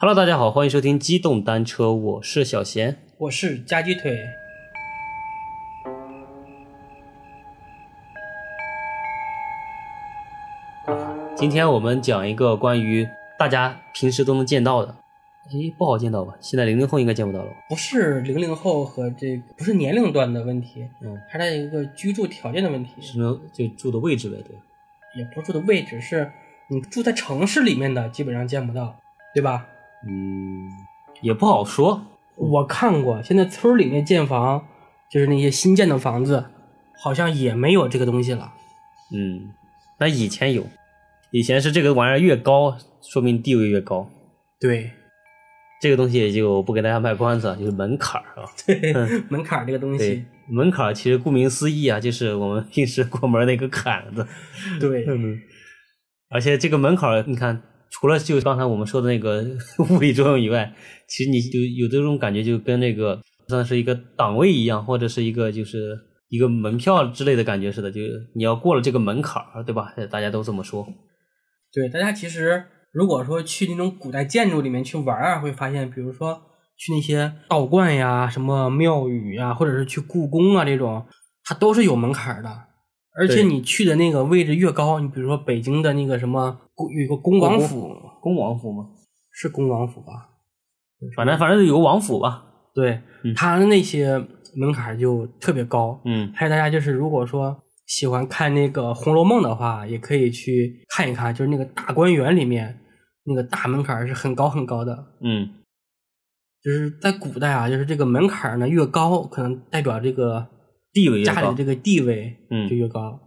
Hello，大家好，欢迎收听机动单车，我是小贤。我是夹鸡腿。今天我们讲一个关于大家平时都能见到的，诶，不好见到吧？现在零零后应该见不到了。不是零零后和这个不是年龄段的问题，嗯，还是一个居住条件的问题，什么就住的位置呗，对。也不是住的位置，是你住在城市里面的基本上见不到，对吧？嗯，也不好说。我看过，现在村儿里面建房，就是那些新建的房子，好像也没有这个东西了。嗯，那以前有，以前是这个玩意儿越高，说明地位越高。对，这个东西也就不给大家卖关子了，就是门槛儿啊。对，门槛儿这个东对西，，门槛儿其实顾名思义啊，就是我们平时过门那个 坎子。对，嗯，而且这个门槛儿，你看，除了就刚才我们说的那个物理作用以外，其实你就有这种感觉，就跟那个像是一个档位一样，或者是一个就是一个门票之类的感觉似的，就你要过了这个门槛儿，对吧？大家都这么说。对，大家其实如果说去那种古代建筑里面去玩儿啊，会发现，比如说去那些道观呀、什么庙宇呀，或者是去故宫啊这种，它都是有门槛儿的。而且你去的那个位置越高，你比如说北京的那个什么有一个恭王府，恭王府吗？是恭王府吧？反正反正有个王府吧。对，嗯它的那些门槛就特别高。嗯还有大家就是如果说喜欢看那个《红楼梦》的话，也可以去看一看，就是那个大观园里面那个大门槛是很高很高的。嗯就是在古代啊，就是这个门槛呢越高，可能代表这个地位家里这个地位嗯就越高。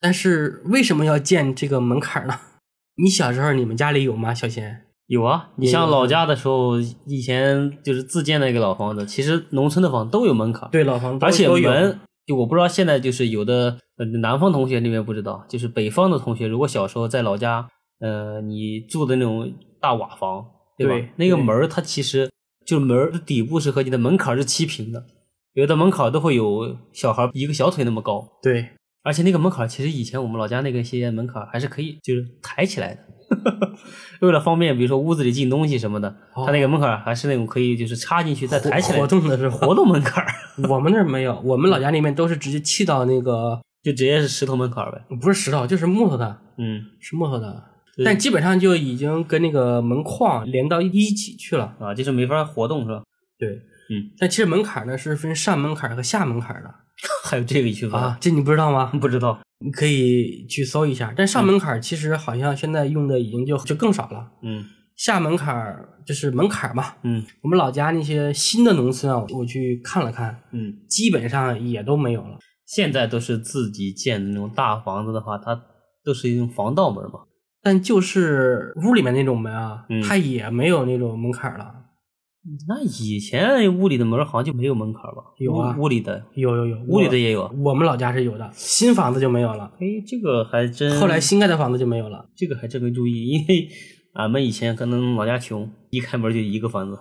但是为什么要建这个门槛儿呢？你小时候你们家里有吗？小贤？有啊，你像老家的时候，以前就是自建的一个老房子，其实农村的房都有门槛。对，老房子而且门，就我不知道现在就是有的呃南方同学那边不知道，就是北方的同学，如果小时候在老家，呃，你住的那种大瓦房，对吧？对那个门儿它其实就门儿的底部是和你的门槛儿是齐平的，有的门槛都会有小孩一个小腿那么高，对而且那个门槛其实以前我们老家那个些门槛还是可以就是抬起来的。为了方便，比如说屋子里进东西什么的，它那个门槛还是那种可以就是插进去再抬起来活动的是活动门槛，我们那儿没有，我们老家那边都是直接砌到那个 就直接是石头门槛呗。不是石头，就是木头的，嗯，是木头的，但基本上就已经跟那个门框连到一起去了。啊，就是没法活动是吧？对，嗯，但其实门槛呢是分上门槛和下门槛的 还有这个区分啊，？这你不知道吗？不知道。你可以去搜一下。但上门槛其实好像现在用的已经就就更少了。嗯下门槛就是门槛嘛。嗯我们老家那些新的农村啊，我去看了看，嗯，基本上也都没有了。现在都是自己建的那种大房子的话，它都是一种防盗门嘛。但就是屋里面那种门啊，嗯它也没有那种门槛了。那以前屋里的门好像就没有门槛吧？有啊屋屋里的，有有有，屋里的也有啊。我们老家是有的，新房子就没有了。哎，这个还真，后来新盖的房子就没有了。这个还真没注意，因为俺们以前可能老家穷，一开门就一个房子，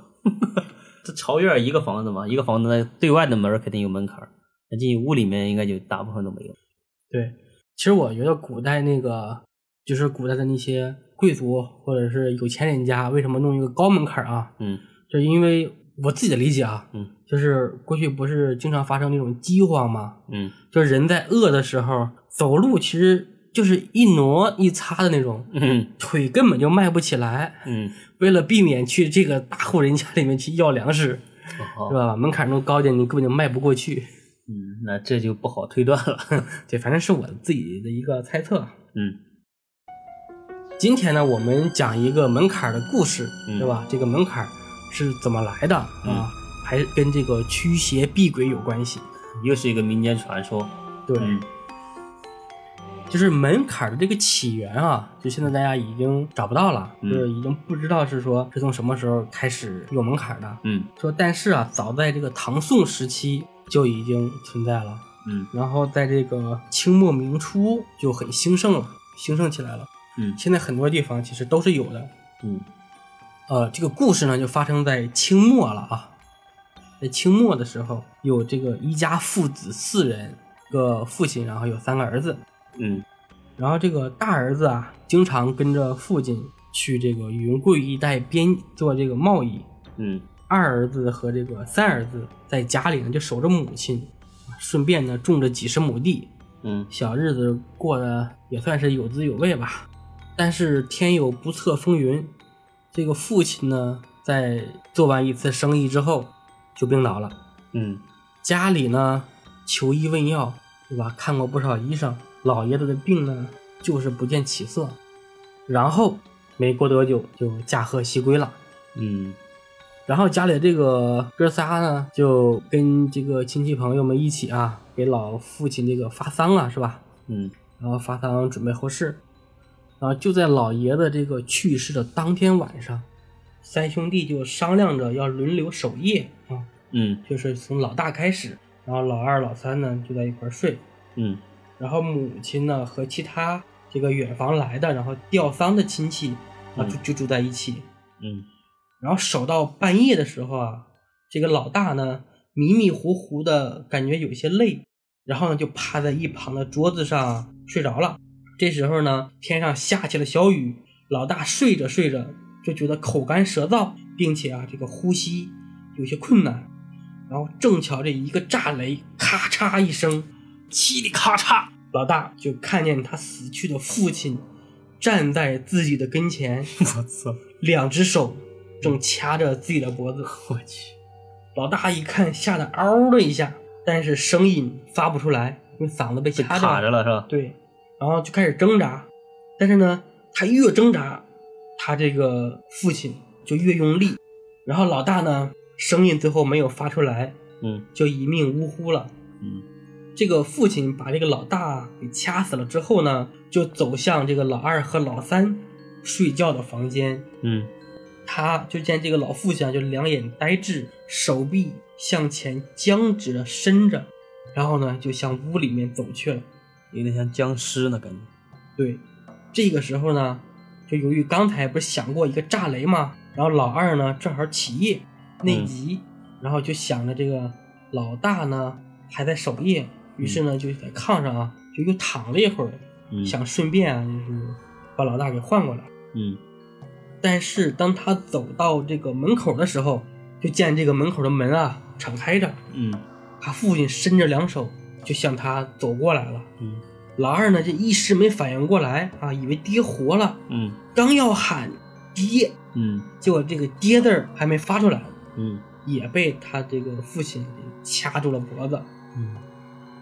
这朝院一个房子嘛，一个房子那对外的门肯定有门槛儿，那进屋里面应该就大部分都没有。对，其实我觉得古代那个就是古代的那些贵族或者是有钱人家，为什么弄一个高门槛啊？嗯就因为我自己的理解啊，嗯就是过去不是经常发生那种饥荒吗？嗯就是人在饿的时候走路，其实就是一挪一擦的那种，嗯腿根本就迈不起来。嗯，为了避免去这个大户人家里面去要粮食，哦是吧？门槛弄高点，你根本就迈不过去。嗯，那这就不好推断了。对，反正是我自己的一个猜测。嗯今天呢，我们讲一个门槛儿的故事，嗯对吧？这个门槛儿是怎么来的嗯啊？还跟这个驱邪避鬼有关系。又是一个民间传说。对，嗯就是门槛的这个起源啊，就现在大家已经找不到了，嗯就是已经不知道是说是从什么时候开始有门槛的。嗯说但是啊，早在这个唐宋时期就已经存在了，嗯然后在这个清末明初就很兴盛了，兴盛起来了。嗯现在很多地方其实都是有的。嗯呃，这个故事呢就发生在清末了啊。在清末的时候，有这个一家父子四人，一个父亲，然后有三个儿子。嗯然后这个大儿子啊，经常跟着父亲去这个云贵一带边做这个贸易。嗯二儿子和这个三儿子在家里呢就守着母亲，顺便呢种着几十亩地，嗯小日子过得也算是有滋有味吧。但是天有不测风云，这个父亲呢，在做完一次生意之后就病倒了，嗯家里呢求医问药，对吧？看过不少医生，老爷子的病呢就是不见起色，然后没过多久就驾鹤西归了。嗯然后家里这个哥仨呢，就跟这个亲戚朋友们一起啊，给老父亲这个发丧啊，是吧？嗯然后发丧准备后事。然后就在老爷子这个去世的当天晚上，三兄弟就商量着要轮流守夜啊，嗯就是从老大开始，然后老二、老三呢就在一块儿睡，嗯然后母亲呢和其他这个远房来的，然后吊丧的亲戚啊就嗯就住在一起。嗯然后守到半夜的时候啊，这个老大呢迷迷糊糊的感觉有些累，然后呢就趴在一旁的桌子上睡着了。这时候呢，天上下起了小雨，老大睡着睡着就觉得口干舌燥，并且啊这个呼吸有些困难。然后正巧这一个炸雷，咔嚓一声，嘁里咔嚓，老大就看见他死去的父亲站在自己的跟前，我操！两只手正掐着自己的脖子。我去！老大一看，吓得嗷的一下，但是声音发不出来，因为嗓子被被掐卡着了是吧？对，然后就开始挣扎，但是呢，他越挣扎，他这个父亲就越用力，然后老大呢，声音最后没有发出来，嗯。就一命呜呼了。嗯。这个父亲把这个老大给掐死了之后呢，就走向这个老二和老三睡觉的房间，嗯。他就见这个老父亲啊，就两眼呆滞，手臂向前僵直的伸着，然后呢，就向屋里面走去了。有点像僵尸呢，感觉。对，这个时候呢，就由于刚才不是想过一个炸雷吗？然后老二呢正好起夜内急，然后就想着这个老大呢还在守夜，于是呢就在炕上啊就又躺了一会儿，嗯想顺便啊就是把老大给换过来。嗯但是当他走到这个门口的时候，就见这个门口的门啊敞开着，嗯他父亲伸着两手就向他走过来了。嗯。老二呢，这一时没反应过来啊，以为爹活了，嗯。刚要喊爹，嗯结果这个爹字儿还没发出来，嗯。也被他这个父亲掐住了脖子。嗯。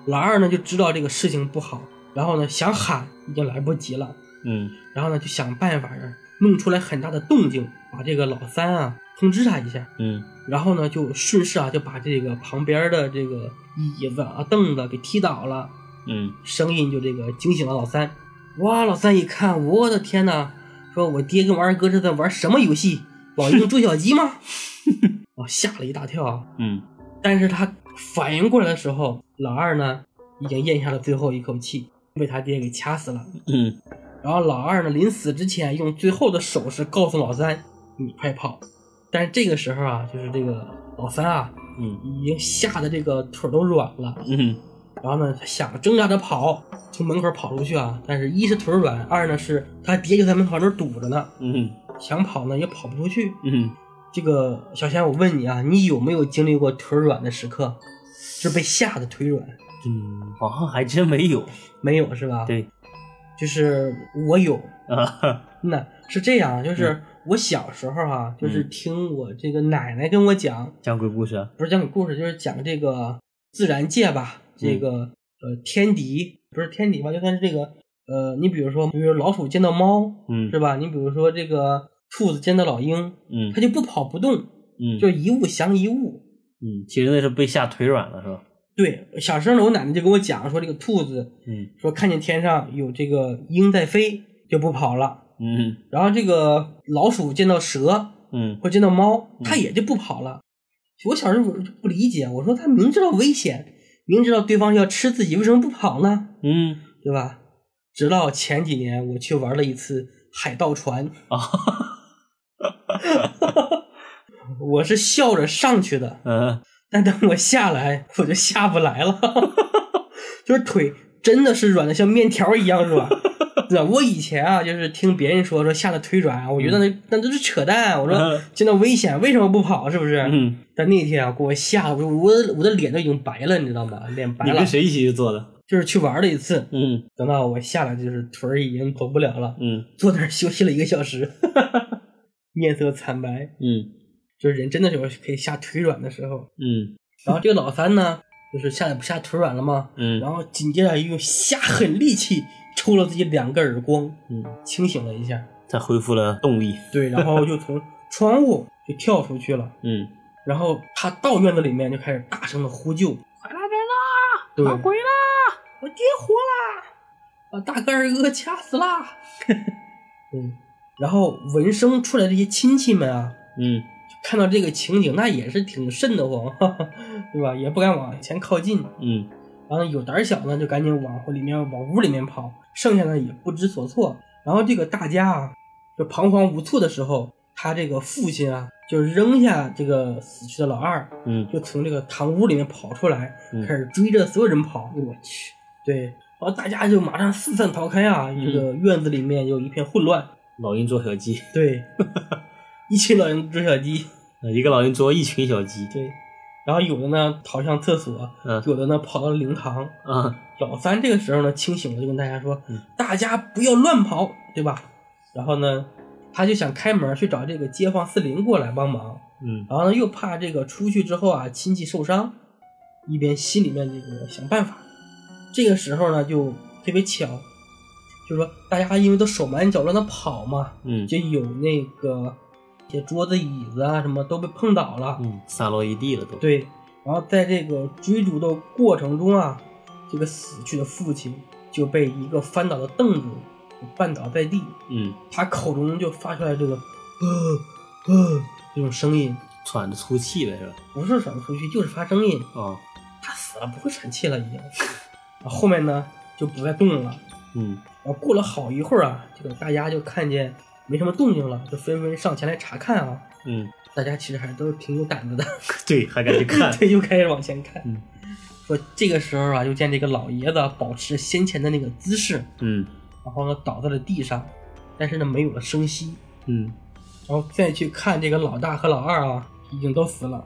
老二呢就知道这个事情不好，然后呢想喊已经来不及了，嗯。然后呢就想办法儿弄出来很大的动静，把这个老三啊通知他一下，嗯然后呢就顺势啊就把这个旁边的这个椅子啊凳子给踢倒了，嗯声音就这个惊醒了老三。哇，老三一看，我的天呐，说我爹跟我二哥这在玩什么游戏？老鹰捉小鸡吗？哦，吓了一大跳啊！嗯但是他反应过来的时候，老二呢已经咽下了最后一口气，被他爹给掐死了。嗯然后老二呢临死之前用最后的手势告诉老三：“你快跑！”但是这个时候啊，就是这个老三啊，嗯已经吓得这个腿都软了。嗯然后呢，他想挣扎着跑，从门口跑出去啊，但是一是腿软，二呢是他爹就在门口那堵着呢，嗯想跑呢也跑不出去。嗯这个小贤，我问你啊，你有没有经历过腿软的时刻？是被吓得腿软？嗯，好像还真没有。没有是吧？，对就是我有。啊，哈那是这样，就是我小时候啊，就是听我这个奶奶跟我讲，讲鬼故事啊。不是讲鬼故事，就是讲这个自然界吧，这个、呃天敌不是天敌吧，就算是这个呃，你比如说，比如老鼠见到猫，嗯是吧？你比如说这个兔子见到老鹰，嗯它就不跑不动，嗯就一物降一物。嗯，其实那是被吓腿软了是吧？对，小时候呢，我奶奶就跟我讲说，这个兔子嗯说看见天上有这个鹰在飞，就不跑了。嗯然后这个老鼠见到蛇嗯或见到猫，嗯它也就不跑了。我小时候不理解，我说它明知道危险，明知道对方要吃自己，为什么不跑呢？嗯对吧？直到前几年我去玩了一次海盗船，啊，我是笑着上去的，嗯但等我下来，我就下不来了，就是腿真的是软的像面条一样软，对吧？我以前啊，就是听别人说说下了腿软啊，我觉得那那都是扯淡。我说见到危险，为什么不跑？是不是？嗯，但那天啊，给我吓得我我的我的脸都已经白了，你知道吗？脸白了你跟。谁一起去做的？就是去玩了一次，嗯等到我下来，就是腿儿已经走不了了，嗯坐那儿休息了一个小时，面色惨白，嗯就是人真的有可以下腿软的时候。嗯然后这个老三呢，就是下来不下腿软了吗？嗯然后紧接着又下狠力气抽了自己两个耳光，嗯，清醒了一下，才恢复了动力。对，然后就从窗户就跳出去了。嗯，然后他到院子里面就开始大声的呼救，快来人啦！对闹鬼啦！我爹活啦！把大个二哥掐死啦！嗯，然后闻声出来这些亲戚们啊，嗯看到这个情景，那也是挺瘆得慌，哈哈，对吧？也不敢往前靠近。嗯然后有胆小呢，就赶紧往里面往屋里面跑，剩下的也不知所措。然后这个大家啊，就彷徨无措的时候，他这个父亲啊，就扔下这个死去的老二，嗯就从这个堂屋里面跑出来，嗯开始追着所有人跑。我去，对，然后大家就马上四散逃开啊！这个院子里面有一片混乱，老鹰捉小鸡，对，一群老人捉小鸡，呃一个老鹰捉一群小鸡。对，然后有的呢逃向厕所，嗯有的呢跑到了灵堂。啊老三这个时候呢清醒了，就跟大家说：“嗯大家不要乱跑，对吧？”然后呢，他就想开门去找这个街坊四邻过来帮忙，嗯然后呢又怕这个出去之后啊亲戚受伤，一边心里面这个想办法。这个时候呢就特别巧，就是说大家因为都手忙脚乱的跑嘛，嗯就有那个一些桌子椅子啊什么都被碰倒了，嗯，散落一地了都。对，然后在这个追逐的过程中啊，这个死去的父亲就被一个翻倒的凳子绊倒在地，嗯，他口中就发出来这个呃呃这种声音，喘着粗气了是吧？不是喘着粗气，就是发声音。哦，他死了，不会喘气了已经。然后后面呢就不再动了。嗯然后过了好一会儿啊，这个大家就看见没什么动静了，就纷纷上前来查看啊。嗯，大家其实还都是挺有胆子的。对，还敢去看。对，又开始往前看。嗯说这个时候啊，就见这个老爷子保持先前的那个姿势，嗯然后呢倒在了地上，但是呢没有了声息。嗯然后再去看这个老大和老二啊，已经都死了。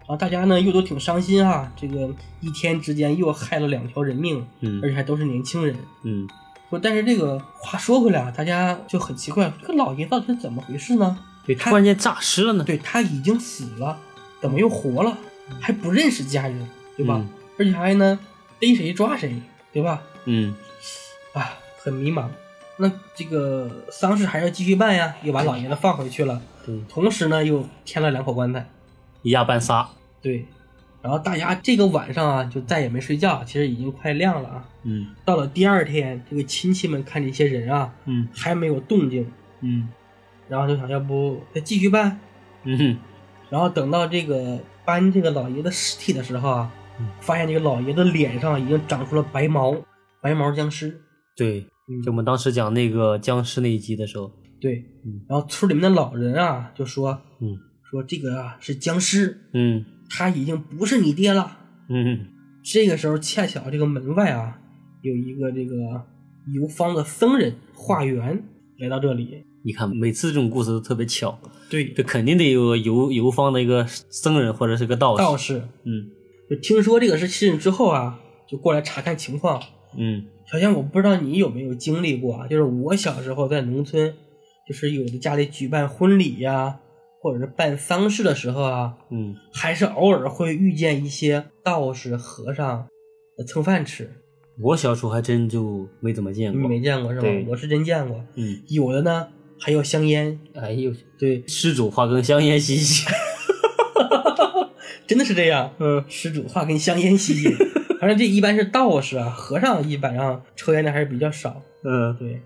然后大家呢又都挺伤心啊，这个一天之间又害了两条人命，嗯而且还都是年轻人。嗯说但是这个话说回来啊，大家就很奇怪，这个老爷到底是怎么回事呢？对，突然间诈尸了呢。对他已经死了，怎么又活了？还不认识家人，对吧？嗯而且还呢逮谁抓谁，对吧？嗯啊，很迷茫。那这个丧事还要继续办呀，又把老爷子放回去了，对，同时呢又添了两口棺材。一压半仨。对，然后大家这个晚上啊就再也没睡觉，其实已经快亮了啊。嗯到了第二天，这个亲戚们看这些人啊嗯还没有动静，嗯然后就想要不再继续办。嗯然后等到这个搬这个老爷子尸体的时候啊嗯，发现这个老爷子脸上已经长出了白毛，白毛僵尸。对，嗯就我们当时讲那个僵尸那一集的时候。对，嗯然后村里面的老人啊就说嗯说这个啊是僵尸，嗯他已经不是你爹了。嗯这个时候恰巧这个门外啊有一个这个游方的僧人化缘来到这里。你看，每次这种故事都特别巧，对，这肯定得有个游游方的一个僧人或者是个道士。道士嗯就听说这个是信之后啊，就过来查看情况。嗯小仙，我不知道你有没有经历过啊？就是我小时候在农村，就是有的家里举办婚礼呀、或者是办丧事的时候啊，嗯还是偶尔会遇见一些道士、和尚呃蹭饭吃。我小时候还真就没怎么见你过。没见过是吧对？我是真见过。嗯，有的呢还要香烟，哎呦，对，施主化根香烟吸吸。真的是这样。嗯施主化跟香烟吸吸，反正这一般是道士啊，和尚一般上抽烟的还是比较少。嗯，对，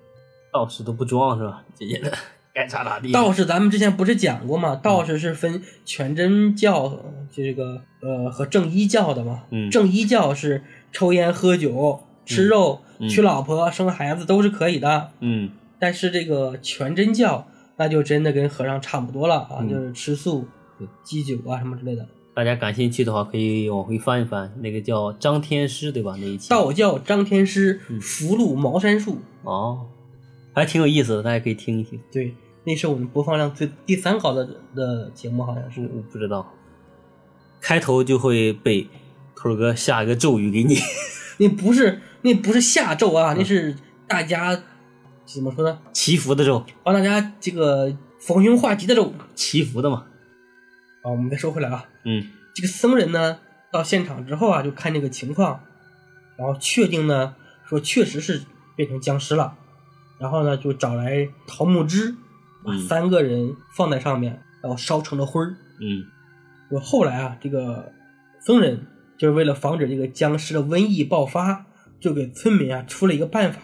道士都不装是吧？姐姐的该咋咋地。道士咱们之前不是讲过吗？道士是分全真教这个呃和正一教的嘛。嗯正一教是抽烟、喝酒、吃肉、嗯娶老婆、生孩子都是可以的，嗯但是这个全真教那就真的跟和尚差不多了啊，嗯就是吃素对、忌酒啊什么之类的。大家感兴趣的话，可以往回翻一翻，那个叫张天师对吧？那一期。道教张天师嗯福禄茅山术，哦，还挺有意思的，大家可以听一听。对，那是我们播放量最第三高的的节目，好像是。我不知道，开头就会被头哥下一个咒语给你。那不是那不是下咒啊，那是大家怎么说呢？祈福的咒，帮大家这个逢凶化吉的咒。祈福的嘛。好，我们再说回来啊，嗯，这个僧人呢，到现场之后啊，就看这个情况，然后确定呢，说确实是变成僵尸了，然后呢，就找来桃木枝，把嗯三个人放在上面，然后烧成了灰儿。嗯说后来啊，这个僧人就是为了防止这个僵尸的瘟疫爆发，就给村民啊出了一个办法，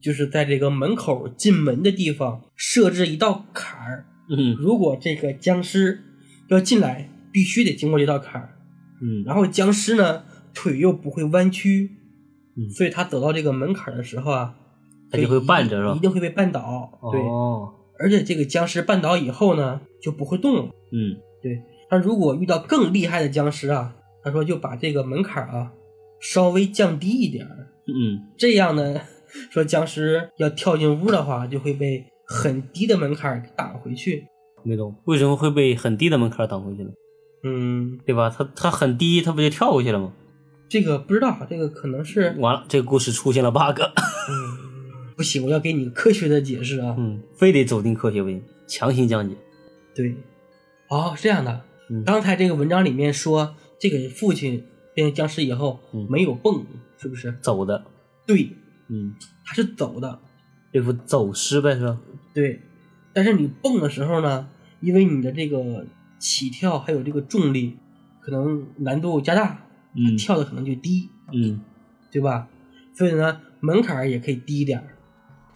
就是在这个门口进门的地方设置一道坎儿，嗯如果这个僵尸要进来，必须得经过这道坎儿。嗯，然后僵尸呢腿又不会弯曲，嗯所以他走到这个门槛的时候啊，他就会绊着是吧一定会被绊倒。对，哦，而且这个僵尸绊倒以后呢，就不会动了。嗯对，他如果遇到更厉害的僵尸啊，他说就把这个门槛啊稍微降低一点儿，嗯这样呢，说僵尸要跳进屋的话，就会被很低的门槛给挡回去。没懂，为什么会被很低的门槛挡回去呢？嗯，对吧？他他很低，他不就跳过去了吗？这个不知道，这个可能是完了，这个故事出现了 bug。嗯，不行，我要给你科学的解释啊。嗯，非得走进科学不行，强行讲解。对，哦，是这样的。嗯刚才这个文章里面说，这个父亲变成僵尸以后、嗯没有蹦，是不是？走的，对，嗯，他是走的。这不走失呗是吧？对，但是你蹦的时候呢，因为你的这个起跳还有这个重力，可能难度加大，嗯跳的可能就低，嗯，对吧？所以呢，门槛也可以低一点儿，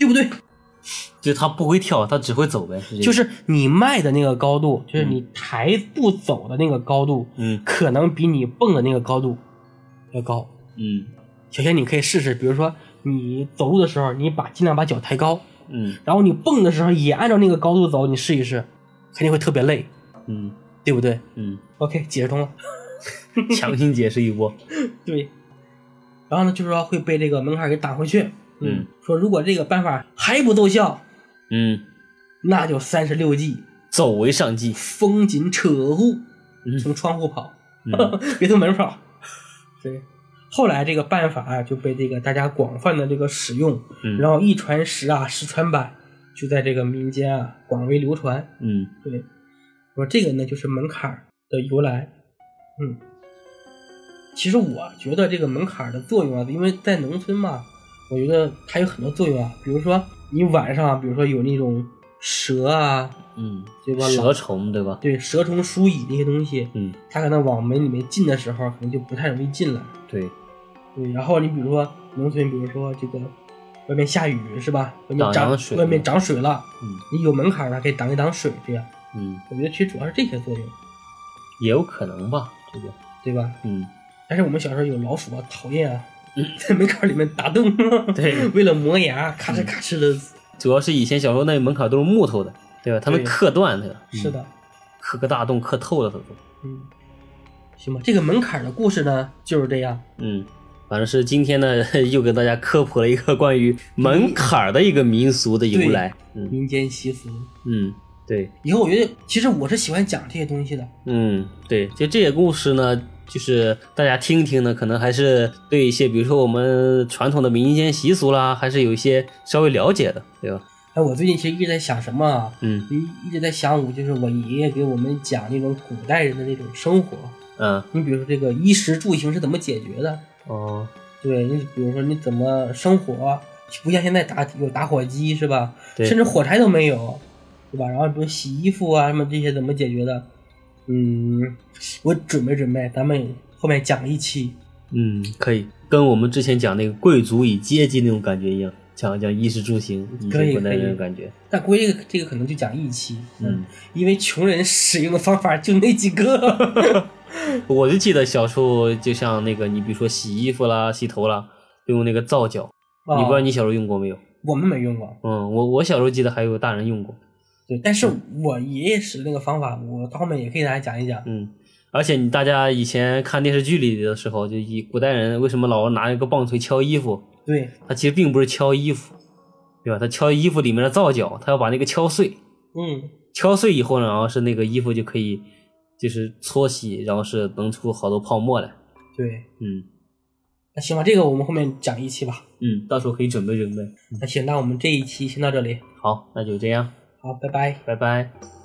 对不对？就他不会跳，他只会走呗，是这个。就是你迈的那个高度，就是你抬步走的那个高度，嗯可能比你蹦的那个高度要高。嗯小贤，你可以试试，比如说你走路的时候，你把尽量把脚抬高，嗯然后你蹦的时候也按照那个高度走，你试一试，肯定会特别累，嗯对不对嗯，？OK，解释通了。强行解释一波。对，然后呢，就是说会被这个门槛给挡回去。嗯，说如果这个办法还不奏效，嗯，那就三十六计，走为上计。风紧扯户，嗯。从窗户跑，嗯。别从门跑。对，后来这个办法啊就被这个大家广泛的这个使用，嗯，然后一传十啊，十传百，就在这个民间啊广为流传。嗯。对，说这个呢就是门槛的由来。嗯，其实我觉得这个门槛的作用啊，因为在农村嘛，我觉得它有很多作用啊。比如说你晚上啊，比如说有那种蛇啊，嗯，对吧？蛇虫对吧？对蛇虫鼠蚁那些东西，嗯，它可能往门里面进的时候，可能就不太容易进来。对，对，然后你比如说农村，比如说这个外面下雨是吧？外面涨水外面涨水了，嗯你有门槛儿啊，可以挡一挡水，这样。嗯，我觉得其实主要是这些作用，也有可能吧，这个。对吧？嗯，但是我们小时候有老鼠啊，讨厌啊嗯，在 门槛里面打洞，对 为了磨牙，咔哧咔哧的。主要是以前小时候那门槛都是木头的，对吧？它能刻断的。是的，刻个大洞，刻透了它都。嗯，行吧，这个门槛的故事呢就是这样。嗯，反正是今天呢，又给大家科普了一个关于门槛的一个民俗的由来。嗯民间习俗，嗯，对，以后我觉得其实我是喜欢讲这些东西的。嗯对，就这些故事呢，就是大家听一听呢，可能还是对一些，比如说我们传统的民间习俗啦，还是有一些稍微了解的，对吧？哎，我最近其实一直在想什么啊？嗯一一直在想我就是我爷爷给我们讲那种古代人的那种生活。嗯你比如说这个衣食住行是怎么解决的？哦对你比如说你怎么生活，不像现在打有打火机是吧？对甚至火柴都没有，对吧？然后比如洗衣服啊什么这些怎么解决的？嗯，我准备准备，咱们后面讲一期。嗯，可以跟我们之前讲那个贵族与阶级那种感觉一样，讲讲衣食住行，以可以那种感觉。但估计这个可能就讲一期，嗯，因为穷人使用的方法就那几个。我就记得小时候，就像那个你比如说洗衣服啦、洗头啦，用那个皂角，你不知道啊你小时候用过没有？我们没用过，嗯，我我小时候记得还有大人用过。对，但是我爷爷使的那个方法，我到后面也可以给大家讲一讲。嗯，而且你大家以前看电视剧里的时候，就以古代人为什么老拿一个棒槌敲衣服？对，他其实并不是敲衣服，对吧？他敲衣服里面的皂角，他要把那个敲碎，嗯，敲碎以后呢，然后是那个衣服就可以就是搓洗，然后是能出好多泡沫来。对。嗯那行吧，这个我们后面讲一期吧。嗯，到时候可以准备准备。那行，那我们这一期先到这里。好，那就这样，好，拜拜。拜拜。